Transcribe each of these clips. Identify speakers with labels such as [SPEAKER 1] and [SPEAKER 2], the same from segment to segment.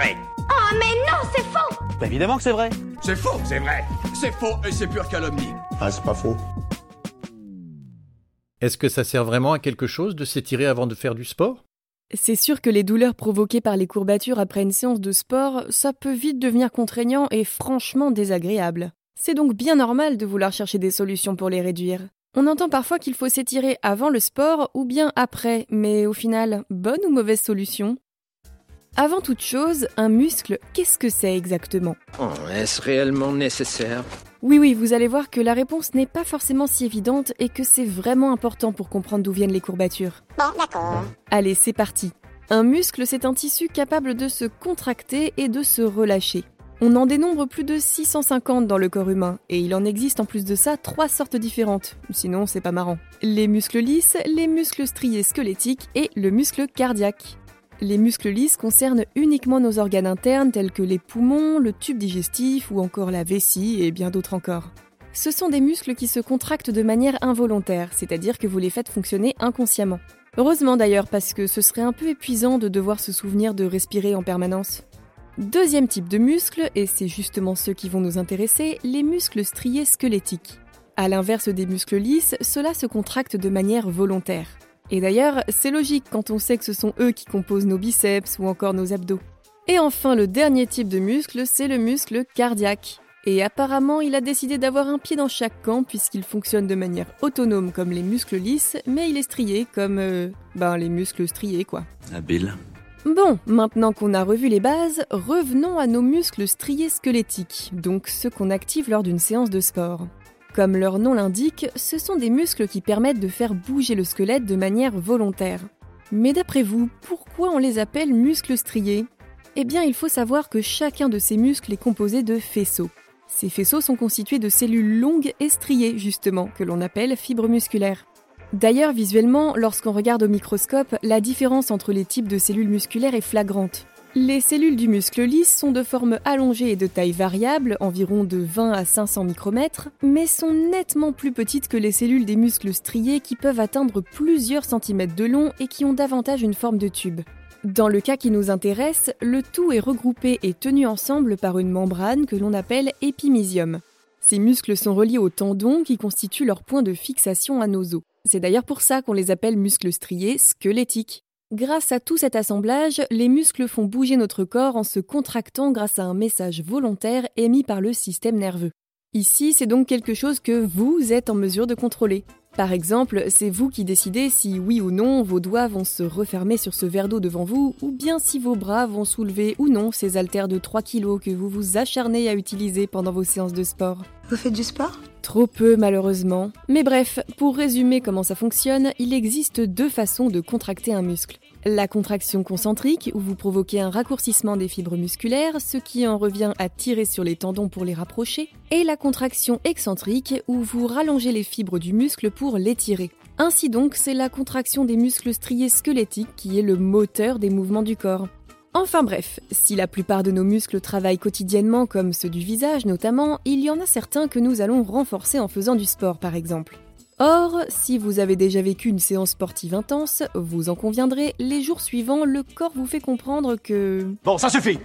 [SPEAKER 1] vrai.
[SPEAKER 2] Oh mais non, c'est faux
[SPEAKER 3] Bah évidemment que c'est vrai.
[SPEAKER 4] C'est faux, c'est vrai. C'est faux et c'est pure calomnie.
[SPEAKER 5] Ah, c'est pas faux.
[SPEAKER 6] Est-ce que ça sert vraiment à quelque chose de s'étirer avant de faire du sport?
[SPEAKER 7] C'est sûr que les douleurs provoquées par les courbatures après une séance de sport, ça peut vite devenir contraignant et franchement désagréable. C'est donc bien normal de vouloir chercher des solutions pour les réduire. On entend parfois qu'il faut s'étirer avant le sport ou bien après, mais au final, bonne ou mauvaise solution? Avant toute chose, un muscle, qu'est-ce que c'est exactement?
[SPEAKER 8] Oh, est-ce réellement nécessaire?
[SPEAKER 7] Oui oui, vous allez voir que la réponse n'est pas forcément si évidente et que c'est vraiment important pour comprendre d'où viennent les courbatures.
[SPEAKER 2] Bon, d'accord.
[SPEAKER 7] Allez, c'est parti. Un muscle, c'est un tissu capable de se contracter et de se relâcher. On en dénombre plus de 650 dans le corps humain, et il en existe en plus de ça trois sortes différentes. Sinon, c'est pas marrant. Les muscles lisses, les muscles striés squelettiques et le muscle cardiaque. Les muscles lisses concernent uniquement nos organes internes tels que les poumons, le tube digestif ou encore la vessie et bien d'autres encore. Ce sont des muscles qui se contractent de manière involontaire, c'est-à-dire que vous les faites fonctionner inconsciemment. Heureusement d'ailleurs parce que ce serait un peu épuisant de devoir se souvenir de respirer en permanence. Deuxième type de muscles, et c'est justement ceux qui vont nous intéresser, les muscles striés squelettiques. À l'inverse des muscles lisses, ceux-là se contractent de manière volontaire. Et d'ailleurs, c'est logique quand on sait que ce sont eux qui composent nos biceps ou encore nos abdos. Et enfin, le dernier type de muscle, c'est le muscle cardiaque. Et apparemment, il a décidé d'avoir un pied dans chaque camp puisqu'il fonctionne de manière autonome comme les muscles lisses, mais il est strié comme euh, ben les muscles striés quoi.
[SPEAKER 3] Habile.
[SPEAKER 7] Bon, maintenant qu'on a revu les bases, revenons à nos muscles striés squelettiques, donc ceux qu'on active lors d'une séance de sport. Comme leur nom l'indique, ce sont des muscles qui permettent de faire bouger le squelette de manière volontaire. Mais d'après vous, pourquoi on les appelle muscles striés? Eh bien, il faut savoir que chacun de ces muscles est composé de faisceaux. Ces faisceaux sont constitués de cellules longues et striées, justement, que l'on appelle fibres musculaires. D'ailleurs, visuellement, lorsqu'on regarde au microscope, la différence entre les types de cellules musculaires est flagrante. Les cellules du muscle lisse sont de forme allongée et de taille variable, environ de 20 à 500 micromètres, mais sont nettement plus petites que les cellules des muscles striés qui peuvent atteindre plusieurs centimètres de long et qui ont davantage une forme de tube. Dans le cas qui nous intéresse, le tout est regroupé et tenu ensemble par une membrane que l'on appelle épimysium. Ces muscles sont reliés aux tendons qui constituent leur point de fixation à nos os. C'est d'ailleurs pour ça qu'on les appelle muscles striés squelettiques. Grâce à tout cet assemblage, les muscles font bouger notre corps en se contractant grâce à un message volontaire émis par le système nerveux. Ici, c'est donc quelque chose que vous êtes en mesure de contrôler. Par exemple, c'est vous qui décidez si oui ou non vos doigts vont se refermer sur ce verre d'eau devant vous, ou bien si vos bras vont soulever ou non ces haltères de 3 kg que vous vous acharnez à utiliser pendant vos séances de sport.
[SPEAKER 9] Vous faites du sport?
[SPEAKER 7] Trop peu malheureusement. Mais bref, pour résumer comment ça fonctionne, il existe deux façons de contracter un muscle. La contraction concentrique, où vous provoquez un raccourcissement des fibres musculaires, ce qui en revient à tirer sur les tendons pour les rapprocher, et la contraction excentrique, où vous rallongez les fibres du muscle pour l'étirer. Ainsi donc, c'est la contraction des muscles striés squelettiques qui est le moteur des mouvements du corps. Enfin bref, si la plupart de nos muscles travaillent quotidiennement comme ceux du visage notamment, il y en a certains que nous allons renforcer en faisant du sport par exemple. Or, si vous avez déjà vécu une séance sportive intense, vous en conviendrez, les jours suivants, le corps vous fait comprendre que...
[SPEAKER 3] Bon, ça suffit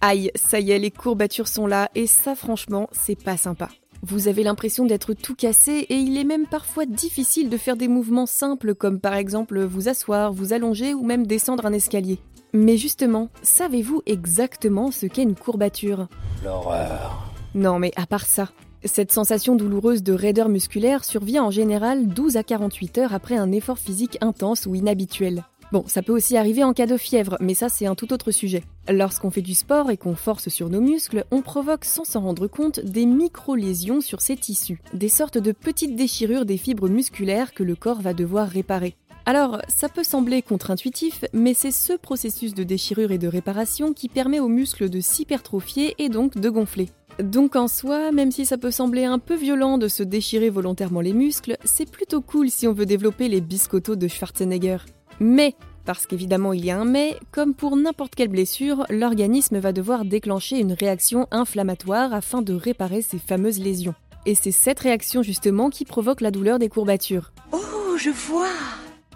[SPEAKER 7] Aïe, ça y est, les courbatures sont là, et ça franchement, c'est pas sympa. Vous avez l'impression d'être tout cassé et il est même parfois difficile de faire des mouvements simples comme par exemple vous asseoir, vous allonger ou même descendre un escalier. Mais justement, savez-vous exactement ce qu'est une courbature?
[SPEAKER 3] L'horreur.
[SPEAKER 7] Non mais à part ça, cette sensation douloureuse de raideur musculaire survient en général 12 à 48 heures après un effort physique intense ou inhabituel. Bon, ça peut aussi arriver en cas de fièvre, mais ça c'est un tout autre sujet. Lorsqu'on fait du sport et qu'on force sur nos muscles, on provoque sans s'en rendre compte des micro-lésions sur ces tissus, des sortes de petites déchirures des fibres musculaires que le corps va devoir réparer. Alors, ça peut sembler contre-intuitif, mais c'est ce processus de déchirure et de réparation qui permet aux muscles de s'hypertrophier et donc de gonfler. Donc en soi, même si ça peut sembler un peu violent de se déchirer volontairement les muscles, c'est plutôt cool si on veut développer les biscottos de Schwarzenegger. Mais, parce qu'évidemment il y a un mais, comme pour n'importe quelle blessure, l'organisme va devoir déclencher une réaction inflammatoire afin de réparer ces fameuses lésions. Et c'est cette réaction justement qui provoque la douleur des courbatures.
[SPEAKER 9] Oh, je vois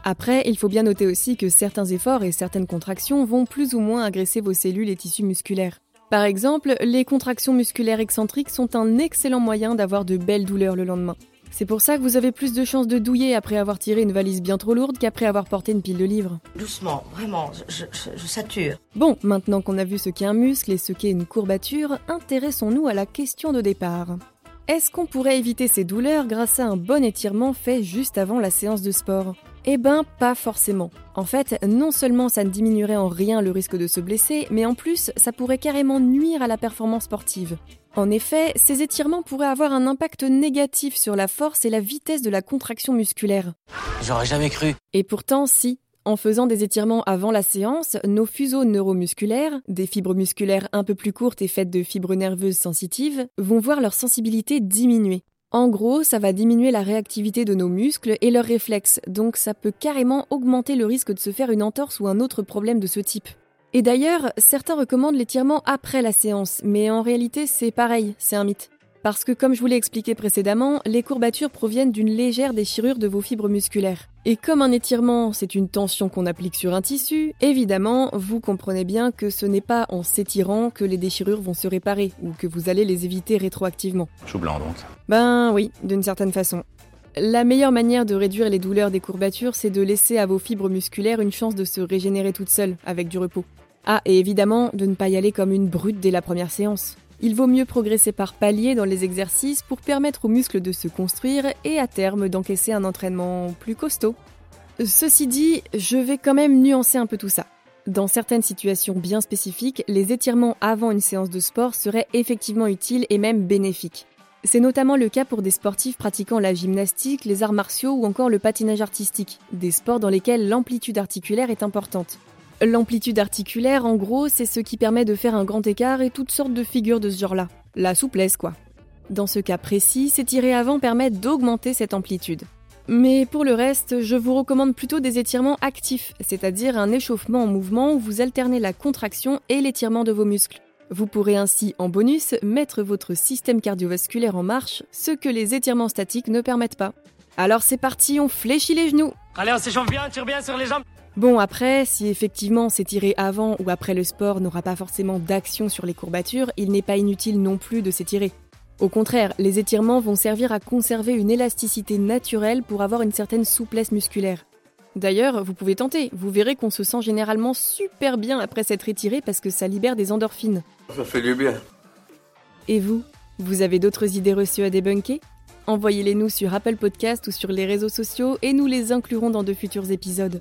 [SPEAKER 7] Après, il faut bien noter aussi que certains efforts et certaines contractions vont plus ou moins agresser vos cellules et tissus musculaires. Par exemple, les contractions musculaires excentriques sont un excellent moyen d'avoir de belles douleurs le lendemain. C'est pour ça que vous avez plus de chances de douiller après avoir tiré une valise bien trop lourde qu'après avoir porté une pile de livres.
[SPEAKER 1] Doucement, vraiment, je, je sature.
[SPEAKER 7] Bon, maintenant qu'on a vu ce qu'est un muscle et ce qu'est une courbature, intéressons-nous à la question de départ. Est-ce qu'on pourrait éviter ces douleurs grâce à un bon étirement fait juste avant la séance de sport? Eh ben, pas forcément. En fait, non seulement ça ne diminuerait en rien le risque de se blesser, mais en plus, ça pourrait carrément nuire à la performance sportive. En effet, ces étirements pourraient avoir un impact négatif sur la force et la vitesse de la contraction musculaire.
[SPEAKER 3] J'aurais jamais cru.
[SPEAKER 7] Et pourtant, si. En faisant des étirements avant la séance, nos fuseaux neuromusculaires, des fibres musculaires un peu plus courtes et faites de fibres nerveuses sensitives, vont voir leur sensibilité diminuer. En gros, ça va diminuer la réactivité de nos muscles et leurs réflexes, donc ça peut carrément augmenter le risque de se faire une entorse ou un autre problème de ce type. Et d'ailleurs, certains recommandent l'étirement après la séance, mais en réalité c'est pareil, c'est un mythe. Parce que comme je vous l'ai expliqué précédemment, les courbatures proviennent d'une légère déchirure de vos fibres musculaires. Et comme un étirement, c'est une tension qu'on applique sur un tissu, évidemment, vous comprenez bien que ce n'est pas en s'étirant que les déchirures vont se réparer, ou que vous allez les éviter rétroactivement.
[SPEAKER 3] Chou blanc donc.
[SPEAKER 7] Ben oui, d'une certaine façon. La meilleure manière de réduire les douleurs des courbatures, c'est de laisser à vos fibres musculaires une chance de se régénérer toutes seules, avec du repos. Ah, et évidemment, de ne pas y aller comme une brute dès la première séance. Il vaut mieux progresser par paliers dans les exercices pour permettre aux muscles de se construire et à terme d'encaisser un entraînement plus costaud. Ceci dit, je vais quand même nuancer un peu tout ça. Dans certaines situations bien spécifiques, les étirements avant une séance de sport seraient effectivement utiles et même bénéfiques. C'est notamment le cas pour des sportifs pratiquant la gymnastique, les arts martiaux ou encore le patinage artistique, des sports dans lesquels l'amplitude articulaire est importante. L'amplitude articulaire, en gros, c'est ce qui permet de faire un grand écart et toutes sortes de figures de ce genre-là. La souplesse, quoi. Dans ce cas précis, s'étirer avant permet d'augmenter cette amplitude. Mais pour le reste, je vous recommande plutôt des étirements actifs, c'est-à-dire un échauffement en mouvement où vous alternez la contraction et l'étirement de vos muscles. Vous pourrez ainsi, en bonus, mettre votre système cardiovasculaire en marche, ce que les étirements statiques ne permettent pas. Alors c'est parti, on fléchit les genoux
[SPEAKER 3] Allez, on s'échauffe bien, tire bien sur les jambes
[SPEAKER 7] Bon, après, si effectivement s'étirer avant ou après le sport n'aura pas forcément d'action sur les courbatures, il n'est pas inutile non plus de s'étirer. Au contraire, les étirements vont servir à conserver une élasticité naturelle pour avoir une certaine souplesse musculaire. D'ailleurs, vous pouvez tenter, vous verrez qu'on se sent généralement super bien après s'être étiré parce que ça libère des endorphines.
[SPEAKER 5] Ça fait du bien.
[SPEAKER 7] Et vous Vous avez d'autres idées reçues à débunker? Envoyez-les nous sur Apple Podcast ou sur les réseaux sociaux et nous les inclurons dans de futurs épisodes.